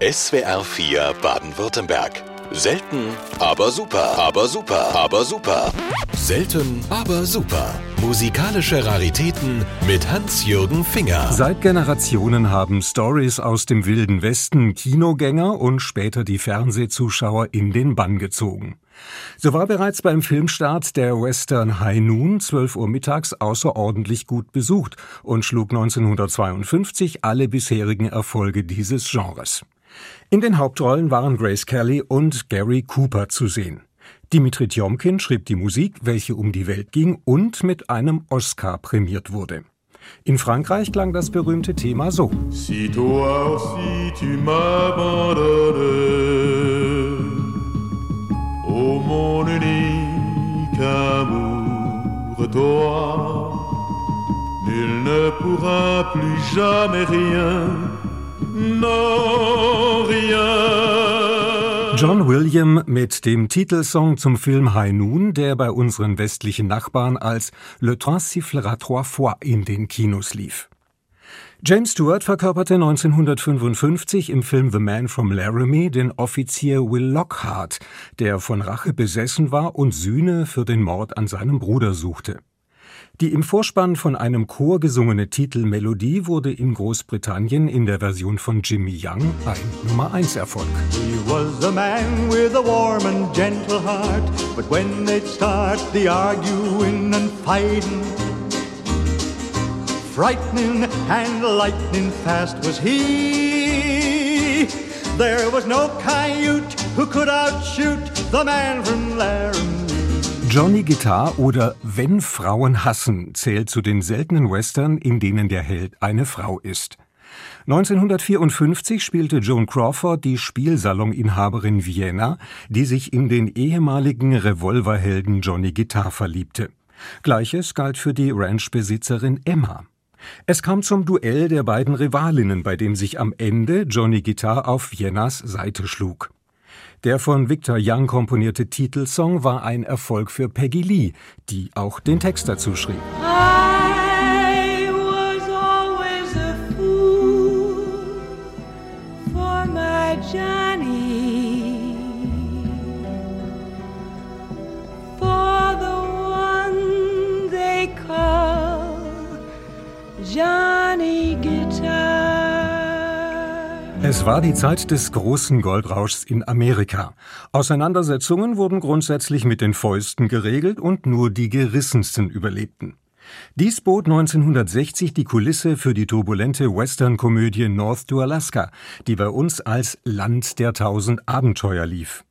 SWR 4 Baden-Württemberg. Selten, aber super, aber super, aber super. Selten, aber super. Musikalische Raritäten mit Hans-Jürgen Finger. Seit Generationen haben Stories aus dem Wilden Westen Kinogänger und später die Fernsehzuschauer in den Bann gezogen. So war bereits beim Filmstart der Western High Noon 12 Uhr mittags außerordentlich gut besucht und schlug 1952 alle bisherigen Erfolge dieses Genres. In den Hauptrollen waren Grace Kelly und Gary Cooper zu sehen. Dimitri Tjomkin schrieb die Musik, welche um die Welt ging und mit einem Oscar prämiert wurde. In Frankreich klang das berühmte Thema so. Si toi aussi tu m'abandonnes, oh mon unique amour, toi, nul ne pourra plus jamais rien John William mit dem Titelsong zum Film High Noon, der bei unseren westlichen Nachbarn als Le Train sifflera trois fois in den Kinos lief. James Stewart verkörperte 1955 im Film The Man from Laramie den Offizier Will Lockhart, der von Rache besessen war und Sühne für den Mord an seinem Bruder suchte. Die im Vorspann von einem Chor gesungene Titelmelodie wurde in Großbritannien in der Version von Jimmy Young ein Nummer-1-Erfolg. He was a man with a warm and gentle heart, but when they'd start the arguing and fighting, frightening and lightning fast was he. There was no coyote who could outshoot the man from Laramie. Johnny Guitar oder Wenn Frauen hassen zählt zu den seltenen Western, in denen der Held eine Frau ist. 1954 spielte Joan Crawford die Spielsaloninhaberin Vienna, die sich in den ehemaligen Revolverhelden Johnny Guitar verliebte. Gleiches galt für die Ranchbesitzerin Emma. Es kam zum Duell der beiden Rivalinnen, bei dem sich am Ende Johnny Guitar auf Viennas Seite schlug. Der von Victor Young komponierte Titelsong war ein Erfolg für Peggy Lee, die auch den Text dazu schrieb. Johnny es war die Zeit des großen Goldrauschs in Amerika. Auseinandersetzungen wurden grundsätzlich mit den Fäusten geregelt und nur die gerissensten überlebten. Dies bot 1960 die Kulisse für die turbulente Western-Komödie North to Alaska, die bei uns als Land der tausend Abenteuer lief.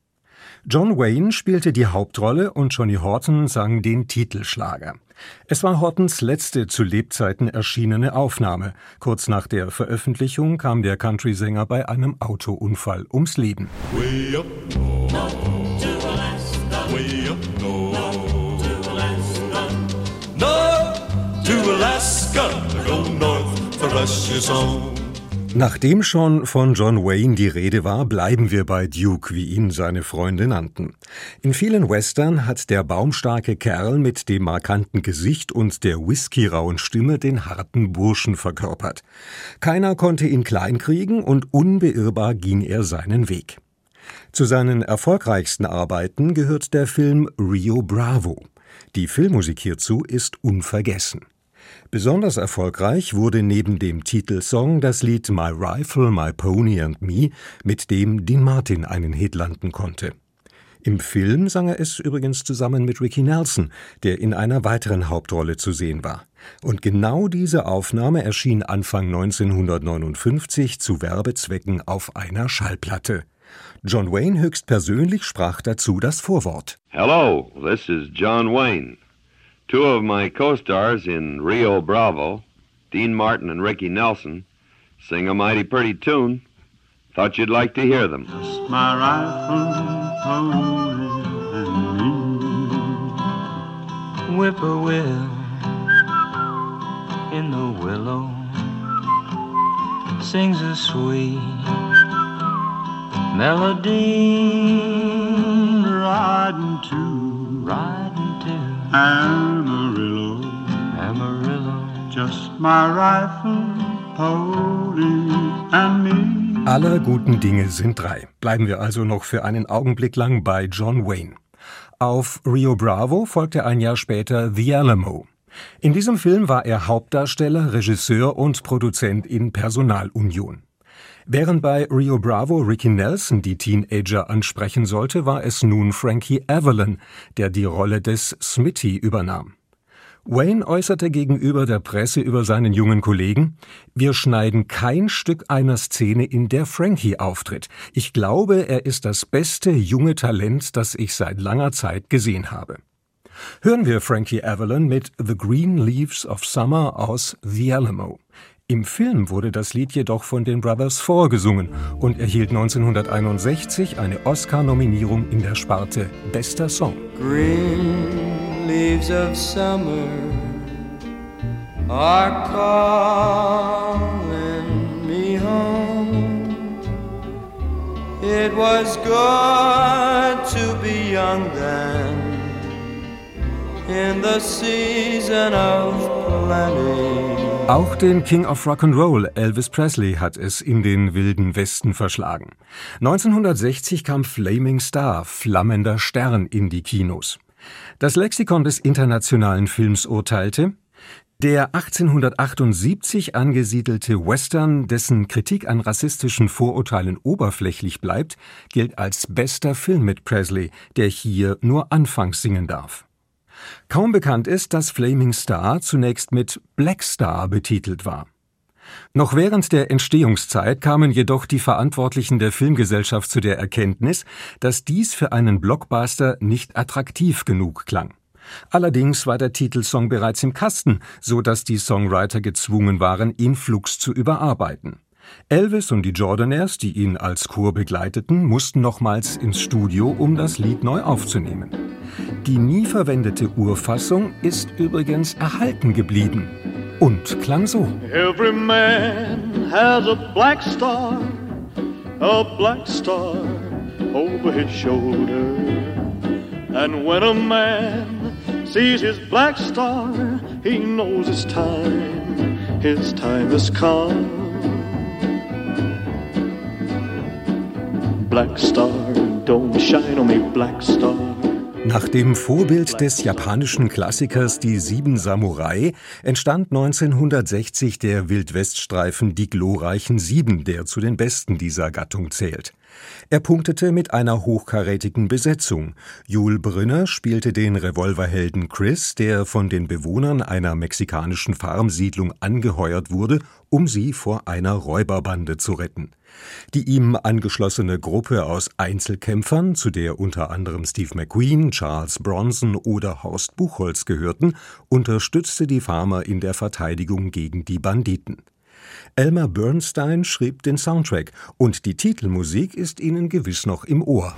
John Wayne spielte die Hauptrolle und Johnny Horton sang den Titelschlager. Es war Hortons letzte zu Lebzeiten erschienene Aufnahme. Kurz nach der Veröffentlichung kam der Country-Sänger bei einem Autounfall ums Leben. Nachdem schon von John Wayne die Rede war, bleiben wir bei Duke, wie ihn seine Freunde nannten. In vielen Western hat der baumstarke Kerl mit dem markanten Gesicht und der whiskyrauen Stimme den harten Burschen verkörpert. Keiner konnte ihn kleinkriegen und unbeirrbar ging er seinen Weg. Zu seinen erfolgreichsten Arbeiten gehört der Film Rio Bravo. Die Filmmusik hierzu ist unvergessen. Besonders erfolgreich wurde neben dem Titelsong das Lied My Rifle, My Pony and Me, mit dem Dean Martin einen Hit landen konnte. Im Film sang er es übrigens zusammen mit Ricky Nelson, der in einer weiteren Hauptrolle zu sehen war. Und genau diese Aufnahme erschien Anfang 1959 zu Werbezwecken auf einer Schallplatte. John Wayne höchstpersönlich sprach dazu das Vorwort. Hello, this is John Wayne. Two of my co-stars in Rio Bravo, Dean Martin and Ricky Nelson, sing a mighty pretty tune. Thought you'd like to hear them. Just my rifle. Whippoorwill in the willow sings a sweet melody riding to, to. Amarillo, Amarillo, just my rifle, pony, and me. Aller guten Dinge sind drei. Bleiben wir also noch für einen Augenblick lang bei John Wayne. Auf Rio Bravo folgte ein Jahr später The Alamo. In diesem Film war er Hauptdarsteller, Regisseur und Produzent in Personalunion. Während bei Rio Bravo Ricky Nelson die Teenager ansprechen sollte, war es nun Frankie Avalon, der die Rolle des Smitty übernahm. Wayne äußerte gegenüber der Presse über seinen jungen Kollegen, wir schneiden kein Stück einer Szene, in der Frankie auftritt. Ich glaube, er ist das beste junge Talent, das ich seit langer Zeit gesehen habe. Hören wir Frankie Avalon mit The Green Leaves of Summer aus The Alamo. Im Film wurde das Lied jedoch von den Brothers vorgesungen und erhielt 1961 eine Oscar-Nominierung in der Sparte Bester Song. Green leaves of summer are calling me home. It was good to be young then in the season of plenty. Auch den King of Rock'n'Roll Elvis Presley hat es in den wilden Westen verschlagen. 1960 kam Flaming Star, flammender Stern, in die Kinos. Das Lexikon des internationalen Films urteilte, der 1878 angesiedelte Western, dessen Kritik an rassistischen Vorurteilen oberflächlich bleibt, gilt als bester Film mit Presley, der hier nur anfangs singen darf. Kaum bekannt ist, dass Flaming Star zunächst mit Black Star betitelt war. Noch während der Entstehungszeit kamen jedoch die Verantwortlichen der Filmgesellschaft zu der Erkenntnis, dass dies für einen Blockbuster nicht attraktiv genug klang. Allerdings war der Titelsong bereits im Kasten, so dass die Songwriter gezwungen waren, ihn flugs zu überarbeiten. Elvis und die Jordanaires, die ihn als Chor begleiteten, mussten nochmals ins Studio, um das Lied neu aufzunehmen. Die nie verwendete Urfassung ist übrigens erhalten geblieben und klang so. Every man has a black star, a black star over his shoulder. And when a man sees his black star, he knows it's time, his time has come. Black Star, don't shine on me, Black Star. Nach dem Vorbild des japanischen Klassikers Die Sieben Samurai entstand 1960 der Wildweststreifen Die glorreichen Sieben, der zu den besten dieser Gattung zählt. Er punktete mit einer hochkarätigen Besetzung. Jul Brünner spielte den Revolverhelden Chris, der von den Bewohnern einer mexikanischen Farmsiedlung angeheuert wurde, um sie vor einer Räuberbande zu retten. Die ihm angeschlossene Gruppe aus Einzelkämpfern, zu der unter anderem Steve McQueen, Charles Bronson oder Horst Buchholz gehörten, unterstützte die Farmer in der Verteidigung gegen die Banditen. Elmer Bernstein schrieb den Soundtrack und die Titelmusik ist Ihnen gewiss noch im Ohr.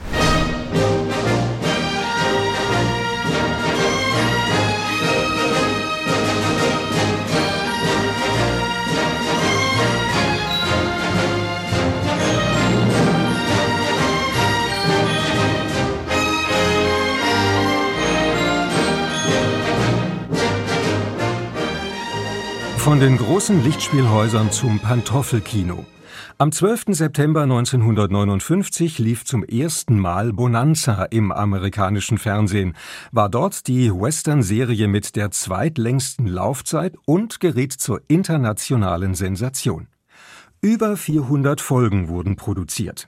Von den großen Lichtspielhäusern zum Pantoffelkino. Am 12. September 1959 lief zum ersten Mal Bonanza im amerikanischen Fernsehen, war dort die Western-Serie mit der zweitlängsten Laufzeit und geriet zur internationalen Sensation. Über 400 Folgen wurden produziert.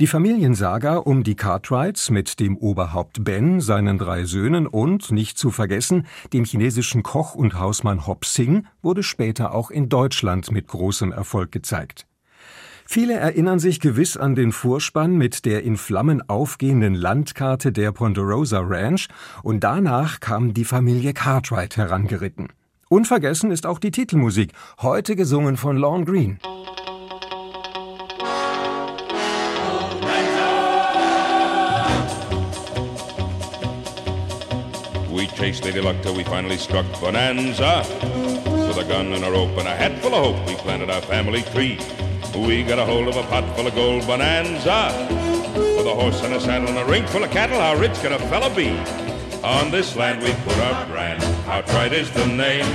Die Familiensaga um die Cartwrights mit dem Oberhaupt Ben, seinen drei Söhnen und, nicht zu vergessen, dem chinesischen Koch und Hausmann Hop Sing wurde später auch in Deutschland mit großem Erfolg gezeigt. Viele erinnern sich gewiss an den Vorspann mit der in Flammen aufgehenden Landkarte der Ponderosa Ranch und danach kam die Familie Cartwright herangeritten. Unvergessen ist auch die Titelmusik, heute gesungen von Lorne Green. Chased Lady Luck till we finally struck Bonanza. With a gun and a rope and a hat full of hope, we planted our family tree. We got a hold of a pot full of gold bonanza. With a horse and a saddle and a ring full of cattle, how rich could a fella be? On this land we put our brand, Outright is the name.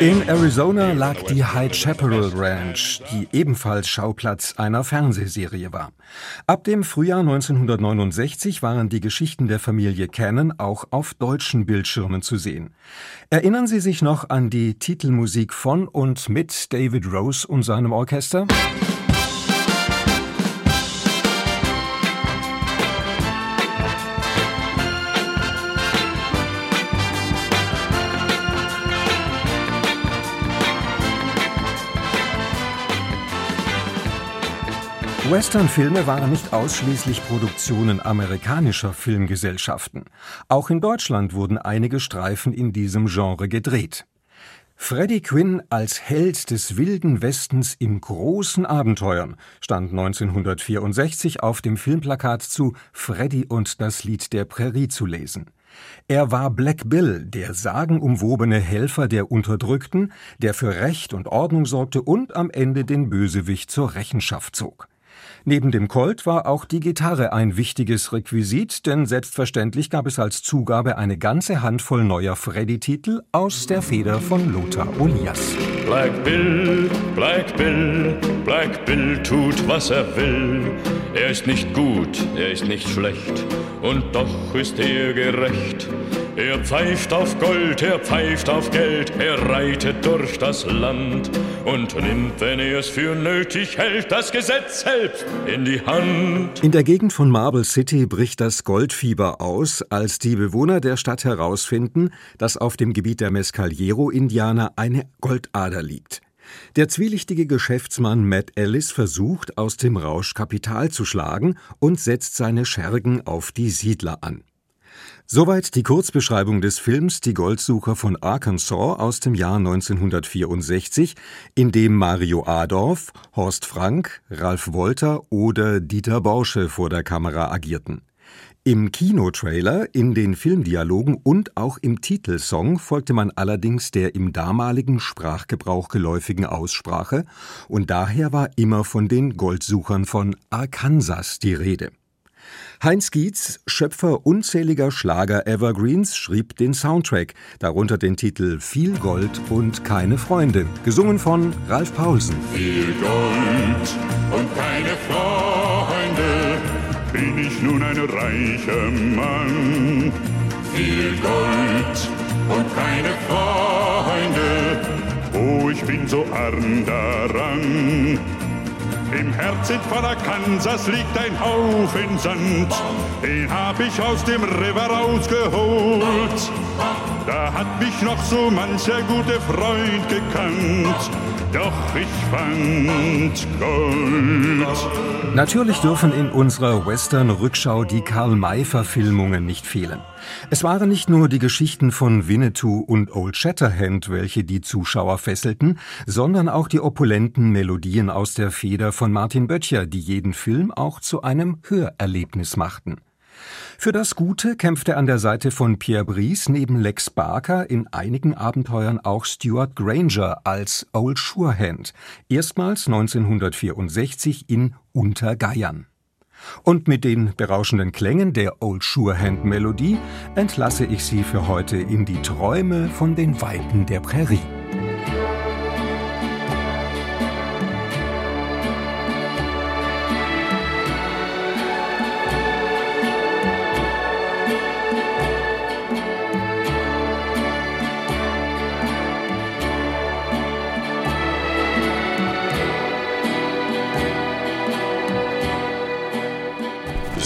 In Arizona lag die High Chaparral Ranch, die ebenfalls Schauplatz einer Fernsehserie war. Ab dem Frühjahr 1969 waren die Geschichten der Familie Cannon auch auf deutschen Bildschirmen zu sehen. Erinnern Sie sich noch an die Titelmusik von und mit David Rose und seinem Orchester? Westernfilme waren nicht ausschließlich Produktionen amerikanischer Filmgesellschaften. Auch in Deutschland wurden einige Streifen in diesem Genre gedreht. Freddie Quinn als Held des wilden Westens in großen Abenteuern stand 1964 auf dem Filmplakat zu Freddy und das Lied der Prärie zu lesen. Er war Black Bill, der sagenumwobene Helfer der Unterdrückten, der für Recht und Ordnung sorgte und am Ende den Bösewicht zur Rechenschaft zog. Neben dem Colt war auch die Gitarre ein wichtiges Requisit, denn selbstverständlich gab es als Zugabe eine ganze Handvoll neuer Freddy-Titel aus der Feder von Lothar Olias. Black Bill, Black Bill, Black Bill tut, was er will. Er ist nicht gut, er ist nicht schlecht, und doch ist er gerecht. Er pfeift auf Gold, er pfeift auf Geld, er reitet durch das Land und nimmt, wenn er es für nötig hält, das Gesetz selbst in die Hand. In der Gegend von Marble City bricht das Goldfieber aus, als die Bewohner der Stadt herausfinden, dass auf dem Gebiet der Mescaliero-Indianer eine Goldader liegt. Der zwielichtige Geschäftsmann Matt Ellis versucht, aus dem Rausch Kapital zu schlagen und setzt seine Schergen auf die Siedler an. Soweit die Kurzbeschreibung des Films Die Goldsucher von Arkansas aus dem Jahr 1964, in dem Mario Adorf, Horst Frank, Ralf Wolter oder Dieter Borsche vor der Kamera agierten. Im Kinotrailer, in den Filmdialogen und auch im Titelsong folgte man allerdings der im damaligen Sprachgebrauch geläufigen Aussprache, und daher war immer von den Goldsuchern von Arkansas die Rede. Heinz Gietz, Schöpfer unzähliger Schlager-Evergreens, schrieb den Soundtrack, darunter den Titel Viel Gold und keine Freunde, gesungen von Ralf Paulsen. Viel Gold und keine Freunde, bin ich nun ein reicher Mann. Viel Gold und keine Freunde, oh, ich bin so arm daran. Im Herzen von Arkansas liegt ein Haufen Sand. Den hab ich aus dem River rausgeholt. Da hat mich noch so mancher gute Freund gekannt. Doch ich fand Gold. Natürlich dürfen in unserer Western-Rückschau die Karl-May-Verfilmungen nicht fehlen. Es waren nicht nur die Geschichten von Winnetou und Old Shatterhand, welche die Zuschauer fesselten, sondern auch die opulenten Melodien aus der Feder von Martin Böttcher, die jeden Film auch zu einem Hörerlebnis machten. Für das Gute kämpfte an der Seite von Pierre Brice neben Lex Barker in einigen Abenteuern auch Stuart Granger als Old Surehand, erstmals 1964 in Untergeiern. Und mit den berauschenden Klängen der Old Surehand Melodie entlasse ich Sie für heute in die Träume von den Weiten der Prärie.